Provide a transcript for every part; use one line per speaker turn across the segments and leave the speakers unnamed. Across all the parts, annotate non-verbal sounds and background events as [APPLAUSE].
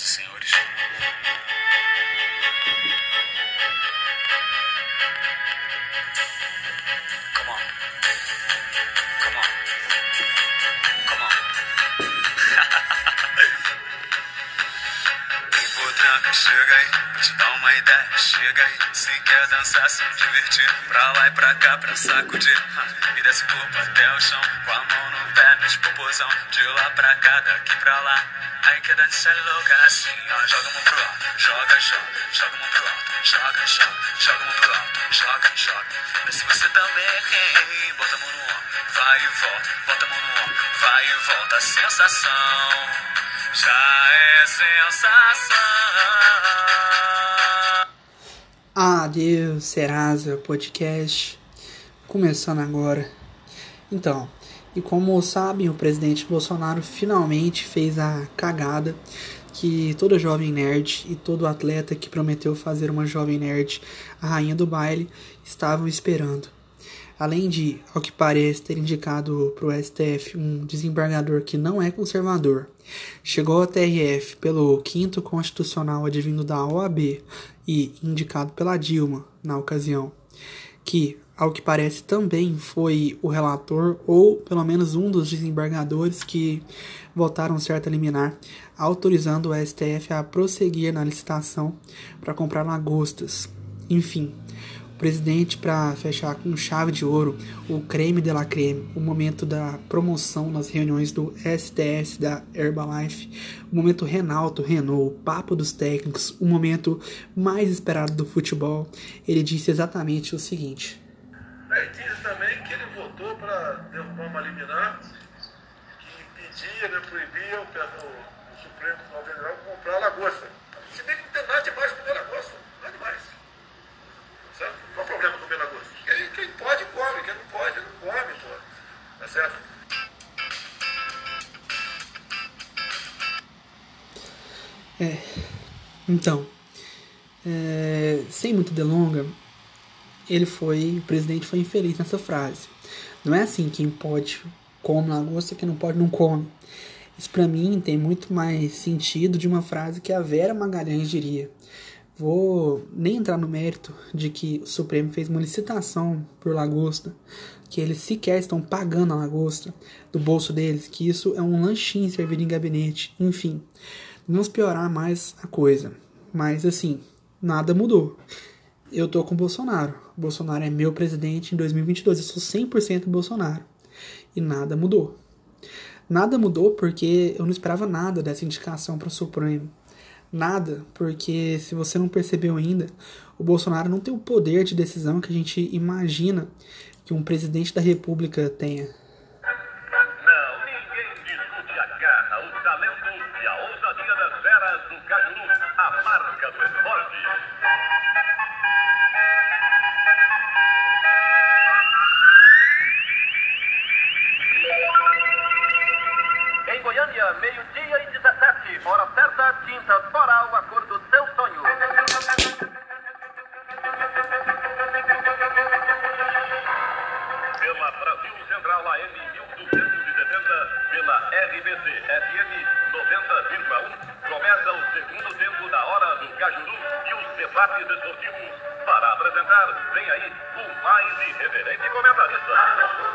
senhoras e senhores. Come on. Come on. Come on. [LAUGHS] Tranca, chega aí, pra te dar uma ideia, chega aí. Se quer dançar, se divertir, pra lá e pra cá, pra sacudir. [LAUGHS] E desce corpo até o chão, com a mão no pé, mexe popozão. De lá pra cá, daqui pra lá. Aí quer dançar louca assim, ó. Joga a mão pro alto, joga, joga, joga a mão pro alto, joga, joga, joga a mão pro alto, joga, joga. Vê se você também, bota a mão no ombro, vai e volta, bota a mão no ombro, vai e volta. A sensação já é sensação.
Adeus, Serasa Podcast. Começando agora. Então, e como sabem, o presidente Bolsonaro finalmente fez a cagada que todo jovem nerd e todo atleta que prometeu fazer uma jovem nerd a rainha do baile estavam esperando. Além de, ao que parece, ter indicado para o STF um desembargador que não é conservador, chegou ao TRF pelo quinto constitucional advindo da OAB e indicado pela Dilma na ocasião, que, ao que parece, também foi o relator ou pelo menos um dos desembargadores que votaram certa liminar, autorizando o STF a prosseguir na licitação para comprar lagostas. Enfim, o presidente, para fechar com chave de ouro, o creme de la creme, o momento da promoção nas reuniões do STS da Herbalife, o momento Renalto, Renault, o papo dos técnicos, o momento mais esperado do futebol, ele disse exatamente o seguinte.
Aí diz também que ele votou para derrubar uma liminar que impedia, né, proibia o, o, o Supremo Tribunal Federal comprar lagosta. Se bem que não tem nada demais comer lagosta, nada demais. Certo? Qual o problema comer lagosta? Quem, quem pode, come, quem não pode, não come, pô. Tá certo?
É, então, é, sem muita delonga, ele foi, o presidente foi infeliz nessa frase. Não é assim, quem pode come lagosta, quem não pode não come. Isso para mim tem muito mais sentido de uma frase que a Vera Magalhães diria. Vou nem entrar no mérito de que o Supremo fez uma licitação por lagosta, que eles sequer estão pagando a lagosta do bolso deles, que isso é um lanchinho servido em gabinete, enfim. Vamos piorar mais a coisa. Mas assim, nada mudou. Eu tô com o Bolsonaro. O Bolsonaro é meu presidente em 2022. Eu sou 100% Bolsonaro. E nada mudou. Nada mudou porque eu não esperava nada dessa indicação para o Supremo. Nada, porque se você não percebeu ainda, o Bolsonaro não tem o poder de decisão que a gente imagina que um presidente da República tenha.
Não, ninguém discute Meio-dia e 17, hora certa, tinta floral, a cor do seu sonho. Pela Brasil Central AM 1270, pela RBC FM 90,1, começa o segundo tempo da Hora do Cajuru e os debates esportivos. Para apresentar, vem aí o mais irreverente comentarista.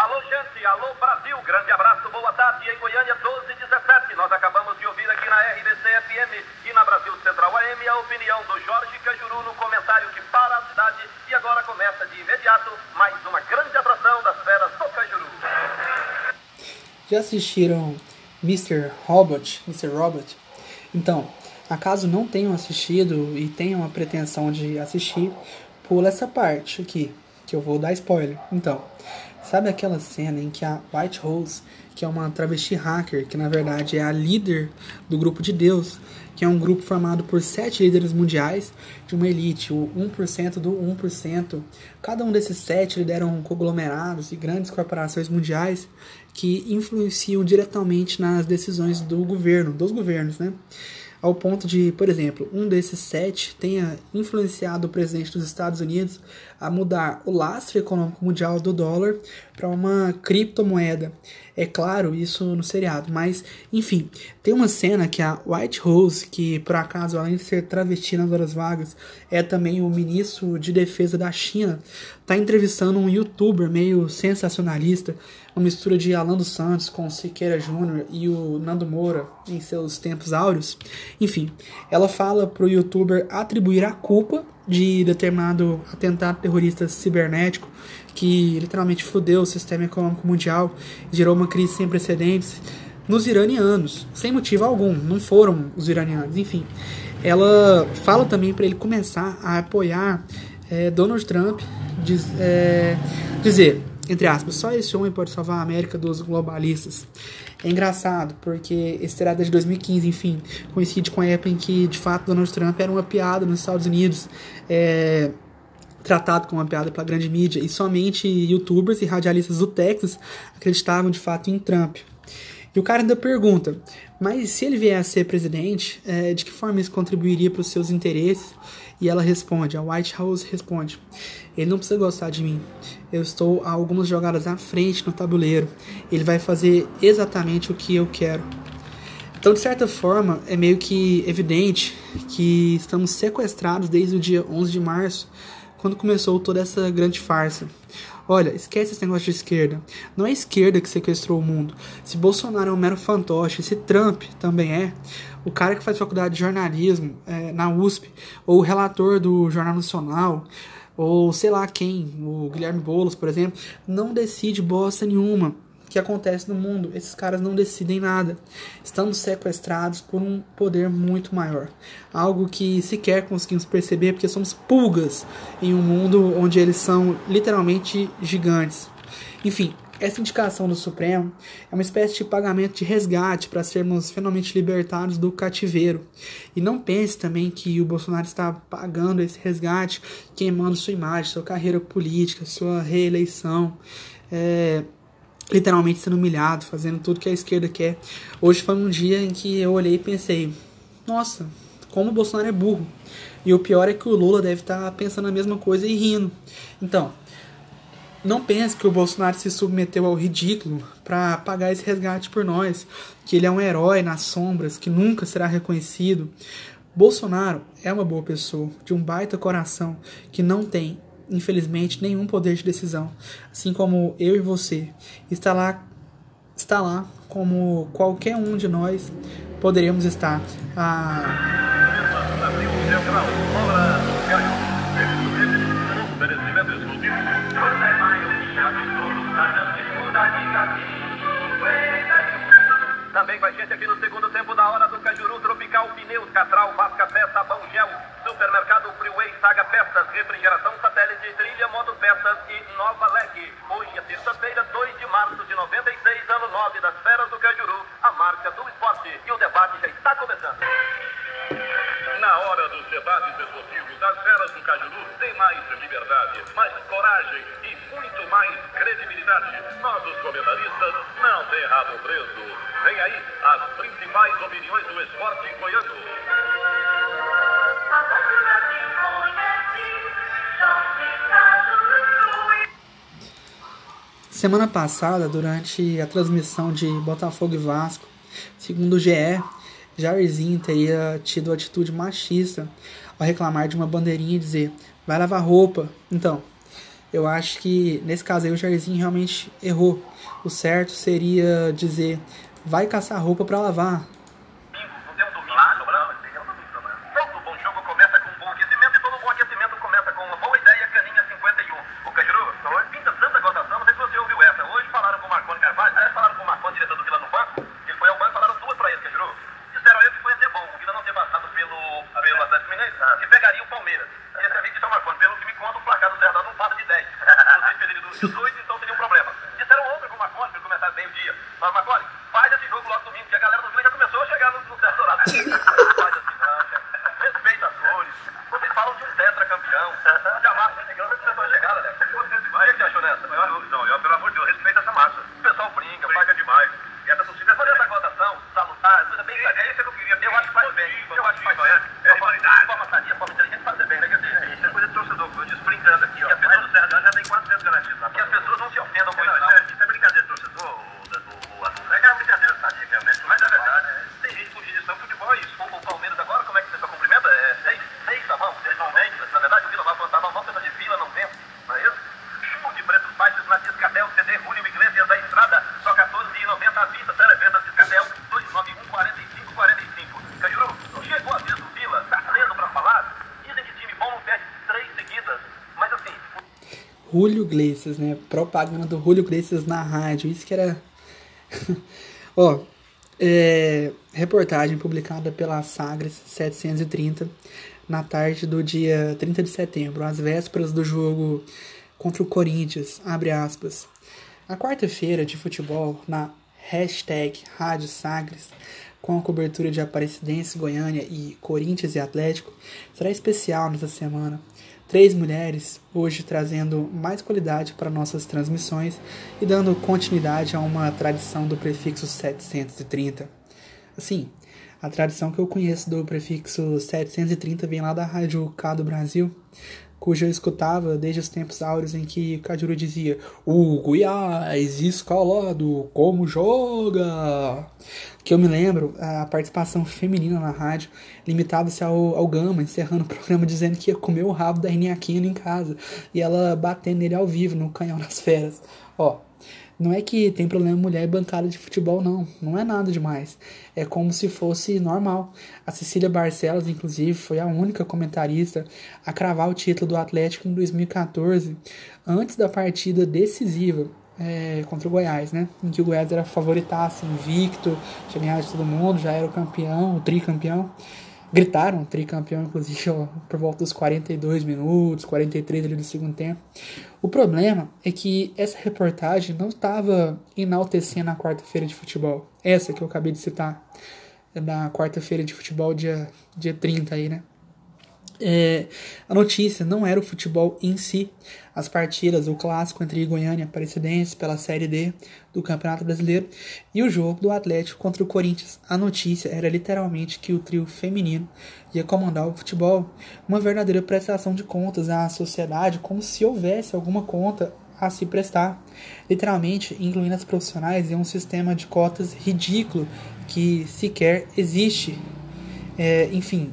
Alô, gente, alô, Brasil, grande abraço, boa tarde em Goiânia 1217. Nós acabamos de ouvir aqui na RBC FM e na Brasil Central AM a opinião do Jorge Cajuru no comentário que para a cidade. E agora começa de imediato mais uma grande atração das feras do Cajuru.
Já assistiram Mr. Robot? Mr. Robot? Então, acaso não tenham assistido e tenham a pretensão de assistir, pula essa parte aqui, que eu vou dar spoiler. Então, sabe aquela cena em que a White Rose, que é uma travesti hacker, que na verdade é a líder do grupo de Deus, que é um grupo formado por sete líderes mundiais de uma elite, o 1% do 1%. Cada um desses sete lideram conglomerados e grandes corporações mundiais que influenciam diretamente nas decisões do governo, dos governos, né? Ao ponto de, por exemplo, um desses sete tenha influenciado o presidente dos Estados Unidos a mudar o lastro econômico mundial do dólar para uma criptomoeda. É claro, isso no seriado, mas enfim, tem uma cena que a White Rose, que por acaso, além de ser travesti nas horas vagas, é também o ministro de defesa da China, tá entrevistando um youtuber meio sensacionalista, uma mistura de Alan dos Santos com Siqueira Júnior e o Nando Moura em seus tempos áureos. Enfim, ela fala pro youtuber atribuir a culpa de determinado atentado terrorista cibernético que literalmente fudeu o sistema econômico mundial, gerou uma crise sem precedentes nos iranianos, sem motivo algum, não foram os iranianos, enfim. Ela fala também para ele começar a apoiar é, Donald Trump, diz, é, dizer, entre aspas, só esse homem pode salvar a América dos globalistas. É engraçado, porque esse tirada de 2015, enfim, coincide com a época em que, de fato, Donald Trump era uma piada nos Estados Unidos. É, tratado como uma piada pela grande mídia, e somente youtubers e radialistas do Texas acreditavam de fato em Trump. E o cara ainda pergunta: mas se ele vier a ser presidente, é, de que forma isso contribuiria para os seus interesses? E ela responde: a White House responde: ele não precisa gostar de mim. Eu estou a algumas jogadas à frente no tabuleiro. Ele vai fazer exatamente o que eu quero. Então, de certa forma, é meio que evidente que estamos sequestrados desde o dia 11 de março quando começou toda essa grande farsa. Olha, esquece esse negócio de esquerda. Não é esquerda que sequestrou o mundo. Se Bolsonaro é um mero fantoche, se Trump também é, o cara que faz faculdade de jornalismo é, na USP, ou o relator do Jornal Nacional, ou sei lá quem, o Guilherme Boulos, por exemplo, não decide bosta nenhuma que acontece no mundo. Esses caras não decidem nada. Estamos sequestrados por um poder muito maior. Algo que sequer conseguimos perceber porque somos pulgas em um mundo onde eles são literalmente gigantes. Enfim, essa indicação do Supremo é uma espécie de pagamento de resgate para sermos finalmente libertados do cativeiro. E não pense também que o Bolsonaro está pagando esse resgate queimando sua imagem, sua carreira política, sua reeleição. É, literalmente sendo humilhado, fazendo tudo que a esquerda quer. Hoje foi um dia em que eu olhei e pensei: nossa, como o Bolsonaro é burro. E o pior é que o Lula deve estar pensando a mesma coisa e rindo. Então, não pense que o Bolsonaro se submeteu ao ridículo para pagar esse resgate por nós, que ele é um herói nas sombras, que nunca será reconhecido. Bolsonaro é uma boa pessoa, de um baita coração, que não tem infelizmente, nenhum poder de decisão, assim como eu e você. Está lá, está lá como qualquer um de nós poderíamos estar. Ah,
Também a gente aqui no segundo tempo da hora do Cajuru Tropical Pneus, Catral, Vasca Pé, Sabão Gel, Supermercado Freeway, Saga Peças, Refrigeração Satélite, Trilha, Modo Peças e Nova Leg. Hoje é terça-feira, 2 de março de 96, ano 9 das Feras
Semana passada, durante a transmissão de Botafogo e Vasco, segundo o GE, Jairzinho teria tido atitude machista ao reclamar de uma bandeirinha e dizer vai lavar roupa. Então, eu acho que nesse caso aí o Jairzinho realmente errou. O certo seria dizer vai caçar roupa para lavar.
Não tem um domingo sobrando? Tem um domingo sobrando. Todo bom jogo começa com um bom aquecimento e todo bom aquecimento começa com uma boa ideia, caninha 51. O Cajuru, pinta tanta cotação, não sei se você ouviu essa. Hoje falaram com o Marconi Carvalho, aliás, falaram com o Marconi, diretor do Vila no banco. Ele foi ao banco e falaram duas pra ele, Cajuru. Disseram a ele que foi ser bom, o Vila não ter passado pelo, pelo Atlético Mineiro, que pegaria o Palmeiras. E esse amigo de São Marconi, pelo que me conta, o placar do Serra não passa de 10. Inclusive, perdido dos 18, então seria um problema. Disseram outra com o Marconi, para começar meio-dia. Mas, Marconi, faz esse jogo logo domingo, que a galera do Vila já começou a chegar no, no Serra Dourado. faz assim, não, cara. Respeita as cores. Vocês falam de um tetracampeão. Já massa esse grande começou a chegar, Alex. O que você achou nessa? Não, eu, pelo amor de Deus, respeita essa massa. O pessoal brinca, paga demais. E essa torcida, fazer essa votação, salutar, coisa bem É isso que eu queria. Eu acho que faz bem. Eu acho que faz bem. É rivalidade. De forma sadia, forma inteligente, fazer bem, né? Quer dizer, isso é coisa de torcedor, eu disse brincando aqui, ó.
Julio Iglesias, né? Propaganda do Julio Iglesias na rádio. Isso que era. [LAUGHS] Ó, é, reportagem publicada pela Sagres 730 na tarde do dia 30 de setembro, às vésperas do jogo contra o Corinthians, abre aspas. Na quarta-feira de futebol, na hashtag Rádio Sagres, com a cobertura de Aparecidense, Goiânia e Corinthians e Atlético, será especial nessa semana. Três mulheres, hoje trazendo mais qualidade para nossas transmissões e dando continuidade a uma tradição do prefixo 730. Assim, a tradição que eu conheço do prefixo 730 vem lá da Rádio K do Brasil, cuja eu escutava desde os tempos áureos em que Cajuru dizia o Goiás escalado, como joga? Que eu me lembro, a participação feminina na rádio limitava-se ao, ao Gama, encerrando o programa dizendo que ia comer o rabo da Reniaquina em casa e ela batendo nele ao vivo no canhão das feras. Ó, não é que tem problema mulher bancada de futebol, não. Não é nada demais. É como se fosse normal. A Cecília Barcelos, inclusive, foi a única comentarista a cravar o título do Atlético em 2014, antes da partida decisiva é, contra o Goiás, né? Em que o Goiás era favoritaço, invicto, tinha ganhado de todo mundo, já era o campeão, o tricampeão gritaram tricampeão, inclusive, por volta dos 42 minutos, 43 ali do segundo tempo. O problema é que essa reportagem não estava enaltecendo a quarta-feira de futebol. Essa que eu acabei de citar, é da quarta-feira de futebol, dia, dia 30 aí, né? É, a notícia não era o futebol em si, as partidas, o clássico entre Goiânia e Aparecidense pela Série D do Campeonato Brasileiro e o jogo do Atlético contra o Corinthians. A notícia era literalmente que o trio feminino ia comandar o futebol, uma verdadeira prestação de contas à sociedade, como se houvesse alguma conta a se prestar, literalmente incluindo as profissionais em um sistema de cotas ridículo que sequer existe. É, enfim,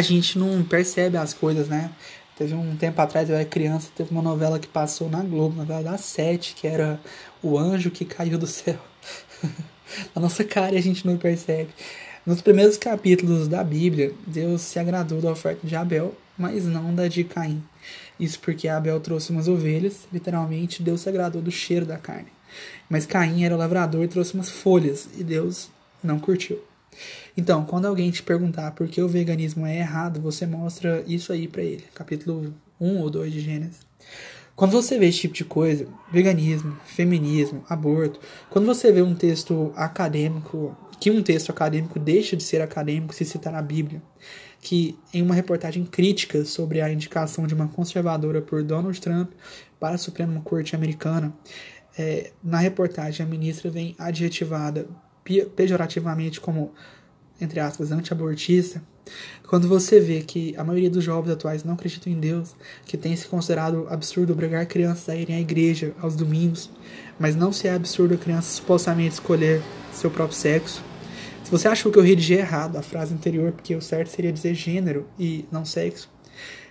a gente não percebe as coisas, né? Teve um tempo atrás, eu era criança, teve uma novela que passou na Globo, novela da Sete, que era O Anjo que Caiu do Céu. [LAUGHS] na nossa cara a gente não percebe. Nos primeiros capítulos da Bíblia, Deus se agradou da oferta de Abel, mas não da de Caim. Isso porque Abel trouxe umas ovelhas, literalmente Deus se agradou do cheiro da carne. Mas Caim era o lavrador e trouxe umas folhas, e Deus não curtiu. Então, quando alguém te perguntar por que o veganismo é errado, você mostra isso aí para ele, capítulo 1 ou 2 de Gênesis. Quando você vê esse tipo de coisa, veganismo, feminismo, aborto, quando você vê um texto acadêmico, que um texto acadêmico deixa de ser acadêmico se citar na Bíblia, que em uma reportagem crítica sobre a indicação de uma conservadora por Donald Trump para a Suprema Corte Americana, é, na reportagem a ministra vem adjetivada pejorativamente como, entre aspas, anti-abortista, quando você vê que a maioria dos jovens atuais não acreditam em Deus, que tem se considerado absurdo obrigar crianças a irem à igreja aos domingos, mas não se é absurdo a criança supostamente escolher seu próprio sexo. Se você achou que eu redigi errado a frase anterior, porque o certo seria dizer gênero e não sexo,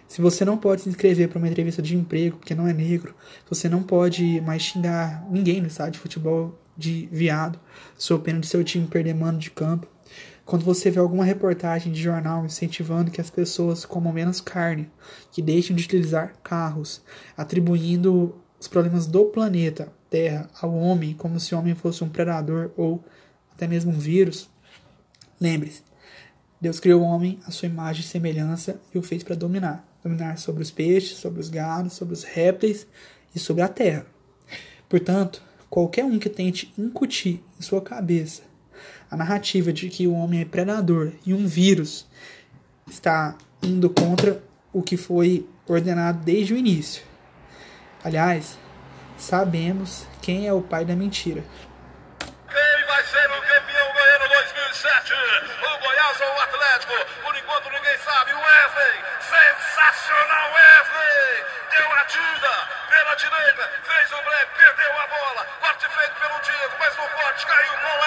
se você não pode se inscrever para uma entrevista de emprego porque não é negro, você não pode mais xingar ninguém no estádio de futebol de viado, sob pena de seu time perder mano de campo. Quando você vê alguma reportagem de jornal incentivando que as pessoas comam menos carne, que deixem de utilizar carros, atribuindo os problemas do planeta Terra ao homem como se o homem fosse um predador ou até mesmo um vírus, lembre-se, Deus criou o homem à sua imagem e semelhança e o fez para dominar. Dominar sobre os peixes, sobre os gados, sobre os répteis e sobre a terra. Portanto, qualquer um que tente incutir em sua cabeça a narrativa de que o homem é predador e um vírus está indo contra o que foi ordenado desde o início. Aliás, sabemos quem é o pai da mentira.
perdeu a bola, corte feito pelo Diego, mas o corte caiu, gol